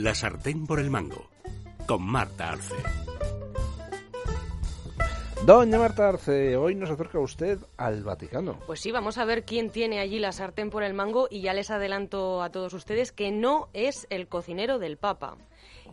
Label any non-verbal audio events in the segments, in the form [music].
La sartén por el mango, con Marta Arce. Doña Marta Arce, hoy nos acerca usted al Vaticano. Pues sí, vamos a ver quién tiene allí la sartén por el mango y ya les adelanto a todos ustedes que no es el cocinero del Papa.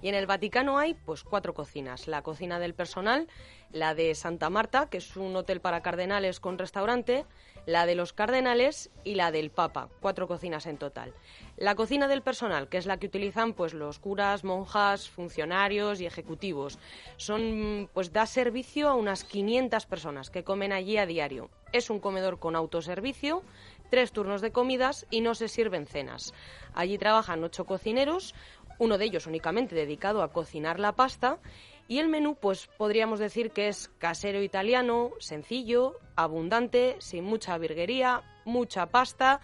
Y en el Vaticano hay pues cuatro cocinas. La cocina del personal, la de Santa Marta, que es un hotel para cardenales con restaurante, la de los cardenales y la del Papa, cuatro cocinas en total. La cocina del personal, que es la que utilizan pues los curas, monjas, funcionarios y ejecutivos, son pues da servicio a unas 500 personas que comen allí a diario. Es un comedor con autoservicio, tres turnos de comidas y no se sirven cenas. Allí trabajan ocho cocineros, uno de ellos únicamente dedicado a cocinar la pasta y el menú, pues podríamos decir que es casero italiano, sencillo, abundante, sin mucha virguería, mucha pasta,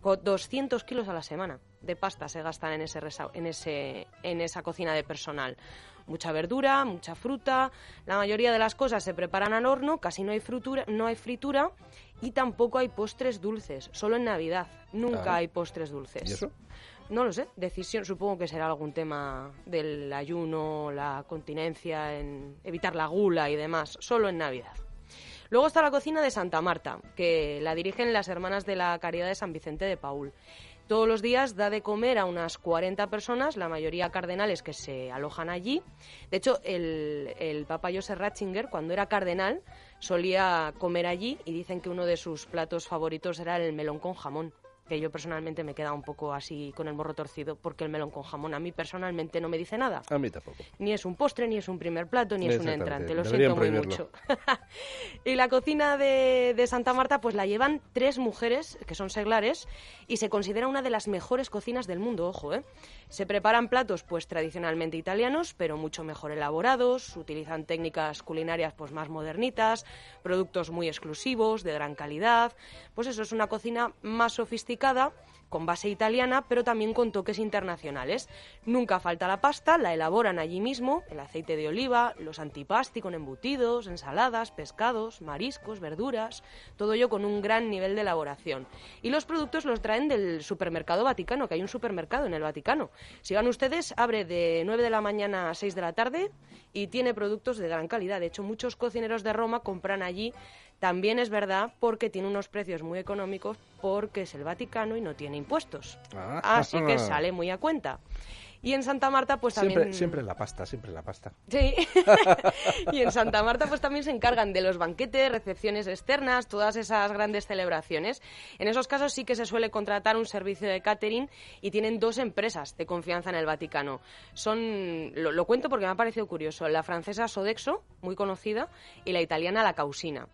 con 200 kilos a la semana de pasta se gastan en, ese, en, ese, en esa cocina de personal. Mucha verdura, mucha fruta, la mayoría de las cosas se preparan al horno, casi no hay, frutura, no hay fritura y tampoco hay postres dulces, solo en Navidad, nunca hay postres dulces. ¿Y eso? No lo sé, decisión, supongo que será algún tema del ayuno, la continencia, en evitar la gula y demás, solo en Navidad. Luego está la cocina de Santa Marta, que la dirigen las hermanas de la Caridad de San Vicente de Paul. Todos los días da de comer a unas 40 personas, la mayoría cardenales que se alojan allí. De hecho, el, Papa Joseph Ratzinger, cuando era cardenal, solía comer allí y dicen que uno de sus platos favoritos era el melón con jamón que yo personalmente me queda un poco así con el morro torcido, porque el melón con jamón a mí personalmente no me dice nada. A mí tampoco. Ni es un postre, ni es un primer plato, ni es un entrante. Lo siento muy mucho. [laughs] y la cocina de, de, Santa Marta, pues la llevan tres mujeres, que son seglares, y se considera una de las mejores cocinas del mundo, ojo, ¿eh? Se preparan platos, pues tradicionalmente italianos, pero mucho mejor elaborados, utilizan técnicas culinarias, pues más modernitas, productos muy exclusivos, de gran calidad. Pues eso es una cocina más sofisticada diagnosticada con base italiana, pero también con toques internacionales. Nunca falta la pasta, la elaboran allí mismo, el aceite de oliva, los antipasti con embutidos, ensaladas, pescados, mariscos, verduras, todo ello con un gran nivel de elaboración. Y los productos los traen del supermercado Vaticano, que hay un supermercado en el Vaticano. Si van ustedes, abre de 9 de la mañana a 6 de la tarde y tiene productos de gran calidad. De hecho, muchos cocineros de Roma compran allí también es verdad porque tiene unos precios muy económicos porque es el Vaticano y no tiene impuestos. Ah. Así que sale muy a cuenta. Y en Santa Marta, pues también... Siempre, siempre la pasta, siempre la pasta. Sí. [laughs] y en Santa Marta, pues también se encargan de los banquetes, recepciones externas, todas esas grandes celebraciones. En esos casos sí que se suele contratar un servicio de catering y tienen dos empresas de confianza en el Vaticano. Son, lo, lo cuento porque me ha parecido curioso, la francesa Sodexo, muy conocida, y la italiana La Causina.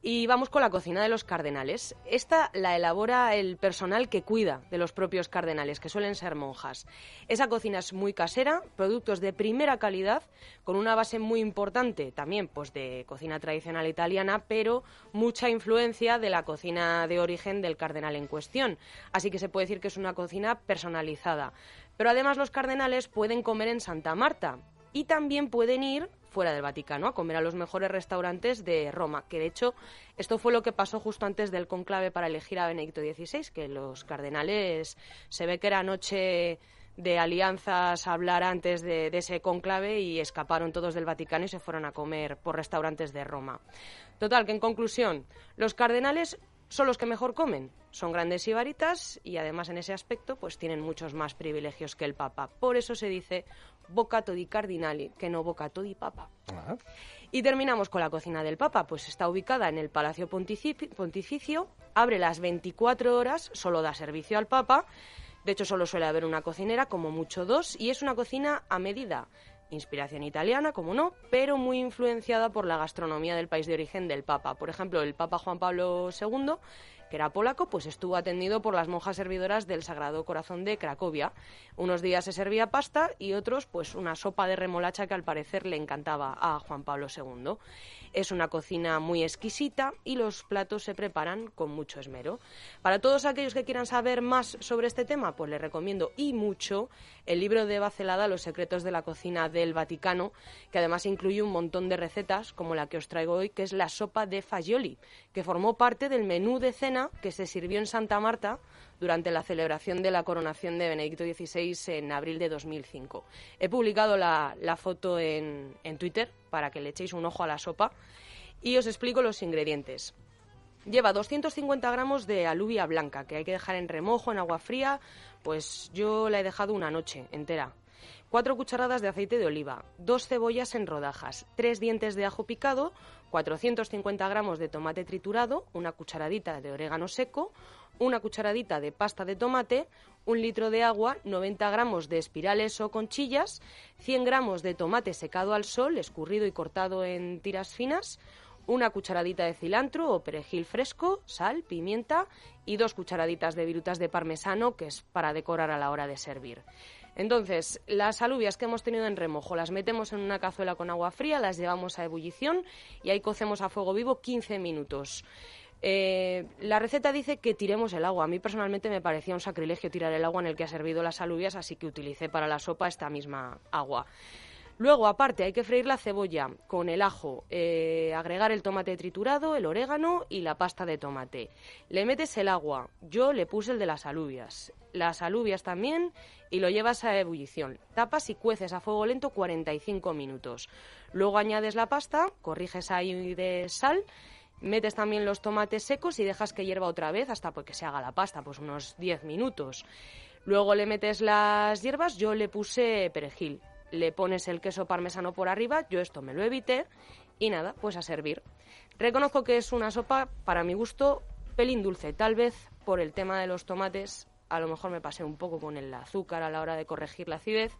Y vamos con la cocina de los cardenales. Esta la elabora el personal que cuida de los propios cardenales, que suelen ser monjas. Esa cocina es muy casera, productos de primera calidad, con una base muy importante también pues de cocina tradicional italiana, pero mucha influencia de la cocina de origen del cardenal en cuestión. Así que se puede decir que es una cocina personalizada. Pero además los cardenales pueden comer en Santa Marta, y también pueden ir fuera del Vaticano a comer a los mejores restaurantes de Roma, que de hecho esto fue lo que pasó justo antes del conclave para elegir a Benedicto XVI, que los cardenales se ve que era noche de alianzas hablar antes de, ese conclave y escaparon todos del Vaticano y se fueron a comer por restaurantes de Roma. Total, que en conclusión, los cardenales son los que mejor comen. Son grandes ibaritas y además en ese aspecto pues tienen muchos más privilegios que el Papa. Por eso se dice bocato di cardinali, que no bocato di Papa. Ah. Y terminamos con la cocina del Papa, pues está ubicada en el Palacio Pontificio, abre las 24 horas, solo da servicio al Papa, de hecho solo suele haber una cocinera, como mucho dos, y es una cocina a medida inspiración italiana, como no, pero muy influenciada por la gastronomía del país de origen del Papa. Por ejemplo, el Papa Juan Pablo II, que era polaco, pues estuvo atendido por las monjas servidoras del Sagrado Corazón de Cracovia. Unos días se servía pasta y otros, pues una sopa de remolacha que al parecer le encantaba a Juan Pablo II. Es una cocina muy exquisita y los platos se preparan con mucho esmero. Para todos aquellos que quieran saber más sobre este tema, pues les recomiendo y mucho el libro de Bacelada Los secretos de la cocina del Vaticano, que además incluye un montón de recetas como la que os traigo hoy, que es la sopa de fagioli, que formó parte del menú de cena que se sirvió en Santa Marta durante la celebración de la coronación de Benedicto XVI en abril de 2005. He publicado la, foto en, en Twitter para que le echéis un ojo a la sopa y os explico los ingredientes. Lleva 250 gramos de alubia blanca que hay que dejar en remojo en agua fría, pues yo la he dejado una noche entera. Cuatro cucharadas de aceite de oliva, dos cebollas en rodajas, tres dientes de ajo picado, 450 gramos de tomate triturado, una cucharadita de orégano seco, una cucharadita de pasta de tomate, un litro de agua, 90 gramos de espirales o conchillas, 100 gramos de tomate secado al sol, escurrido y cortado en tiras finas, una cucharadita de cilantro o perejil fresco, sal, pimienta y dos cucharaditas de virutas de parmesano, que es para decorar a la hora de servir. Entonces, las alubias que hemos tenido en remojo las metemos en una cazuela con agua fría, las llevamos a ebullición y ahí cocemos a fuego vivo 15 minutos. Eh, la receta dice que tiremos el agua. A mí personalmente me parecía un sacrilegio tirar el agua en el que ha servido las alubias, así que utilicé para la sopa esta misma agua. Luego, aparte, hay que freír la cebolla con el ajo, eh, agregar el tomate triturado, el orégano y la pasta de tomate. Le metes el agua. Yo le puse el de las alubias. Las alubias también y lo llevas a ebullición. Tapas y cueces a fuego lento 45 minutos. Luego añades la pasta, corriges ahí de sal, metes también los tomates secos y dejas que hierva otra vez hasta que se haga la pasta, pues unos 10 minutos. Luego le metes las hierbas, yo le puse perejil le pones el queso parmesano por arriba, yo esto me lo evité y nada, pues a servir. Reconozco que es una sopa, para mi gusto, pelín dulce, tal vez por el tema de los tomates, a lo mejor me pasé un poco con el azúcar a la hora de corregir la acidez.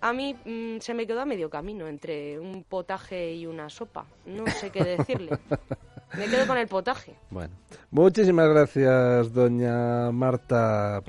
A mí mm, se me quedó a medio camino entre un potaje y una sopa. No sé qué decirle. [laughs] me quedo con el potaje. Bueno, muchísimas gracias, doña Marta.